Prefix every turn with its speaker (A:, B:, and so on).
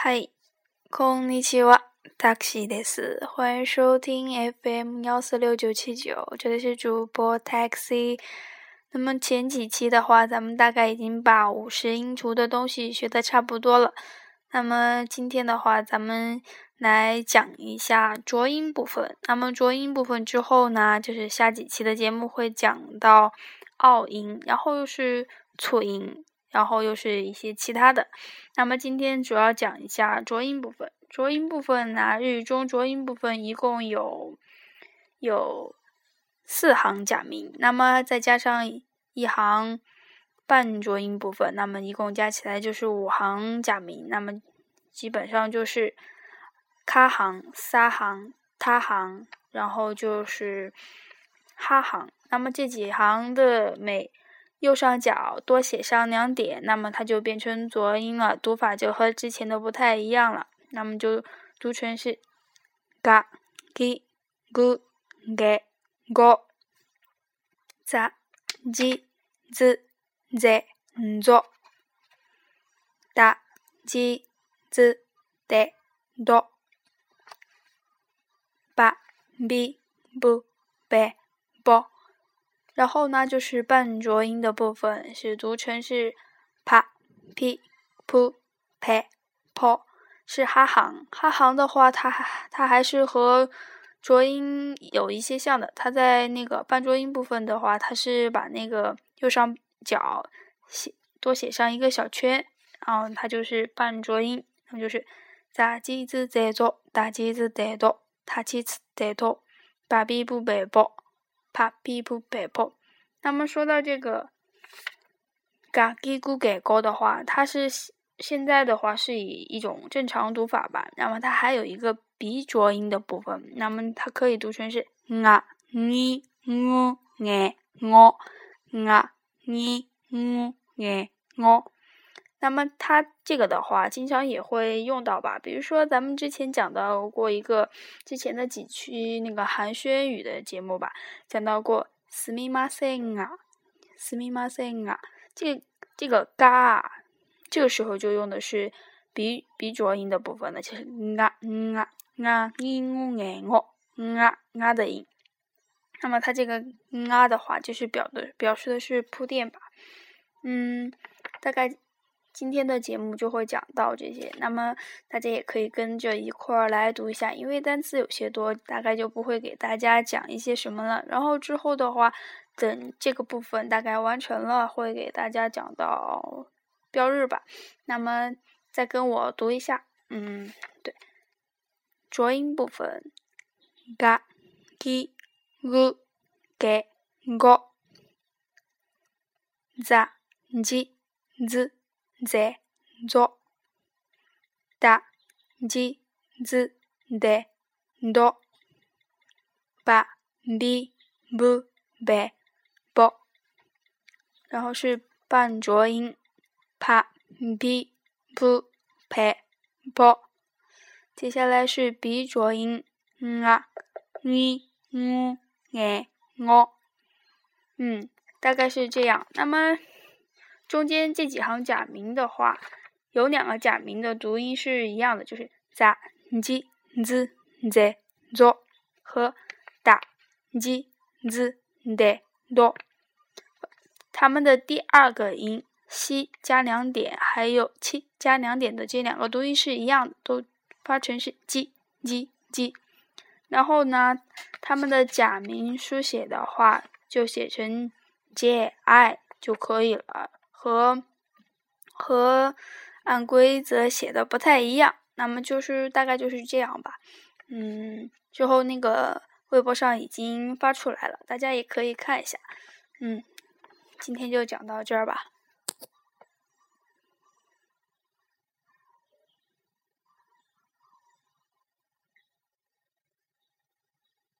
A: 嗨，こんにちは、タクシーです。欢迎收听 FM 幺四六九七九，这里是主播 Taxi。那么前几期的话，咱们大概已经把五十音图的东西学的差不多了。那么今天的话，咱们来讲一下浊音部分。那么浊音部分之后呢，就是下几期的节目会讲到拗音，然后又是促音。 然后又是一些其他的，那么今天主要讲一下浊音部分。浊音部分呢，日语中浊音部分一共有有四行假名，那么再加上一行半浊音部分，那么一共加起来就是五行假名。那么基本上就是卡行、撒行、他行，然后就是哈行。那么这几行的每右上角多写上两点，那么它就变成浊音了，读法就和之前的不太一样了。那么就读成是嘎、gi、gu、ge、go、za、ji、z、ze、zo、da、ji、z、de、do、ba、bi、bu、be、bo。然后呢，就是半浊音的部分，是读成是啪、p、p、p、p，是哈行。哈行的话，它它还是和浊音有一些像的。它在那个半浊音部分的话，它是把那个右上角写多写上一个小圈，然后它就是半浊音，那么就是咋几字在做，打几字在做，他几次在做，把比不背包。怕比不北坡。那么说到这个嘎叽咕给高的话，它是现在的话是以一种正常读法吧。那么它还有一个鼻浊音的部分，那么它可以读成是啊你我哎我啊你我哎我。那么它这个的话，经常也会用到吧？比如说咱们之前讲到过一个之前的几期那个寒暄语的节目吧，讲到过“すみません啊，すみません啊”，这这个“嘎”啊，这个时候就用的是鼻鼻浊音的部分呢，就是“啊嗯啊啊你我爱我啊啊”的音。那么它这个“啊”的话，就是表的表示的是铺垫吧？嗯，大概。 今天的节目就会讲到这些，那么大家也可以跟着一块儿来读一下，因为单词有些多，大概就不会给大家讲一些什么了。然后之后的话，等这个部分大概完成了，会给大家讲到标日吧。那么再跟我读一下，嗯，对，浊音部分，ga、gi、gu、ge、go、za、ji、z。在做大吉子的多把比不白不，然后是半浊音啪比不拍不，接下来是鼻浊音啊你我哎我，嗯，大概是这样。那么。中间这几行假名的话，有两个假名的读音是一样的，就是咋、j、z、z、zo 和哒、j、z、d、do。它们的第二个音西加两点，还有七加两点的这两个读音是一样的，都发成是 j、j、j。然后呢，它们的假名书写的话，就写成 j、i 就可以了。和和按规则写的不太一样，那么就是大概就是这样吧。嗯，之后那个微博上已经发出来了，大家也可以看一下。嗯，今天就讲到这儿吧。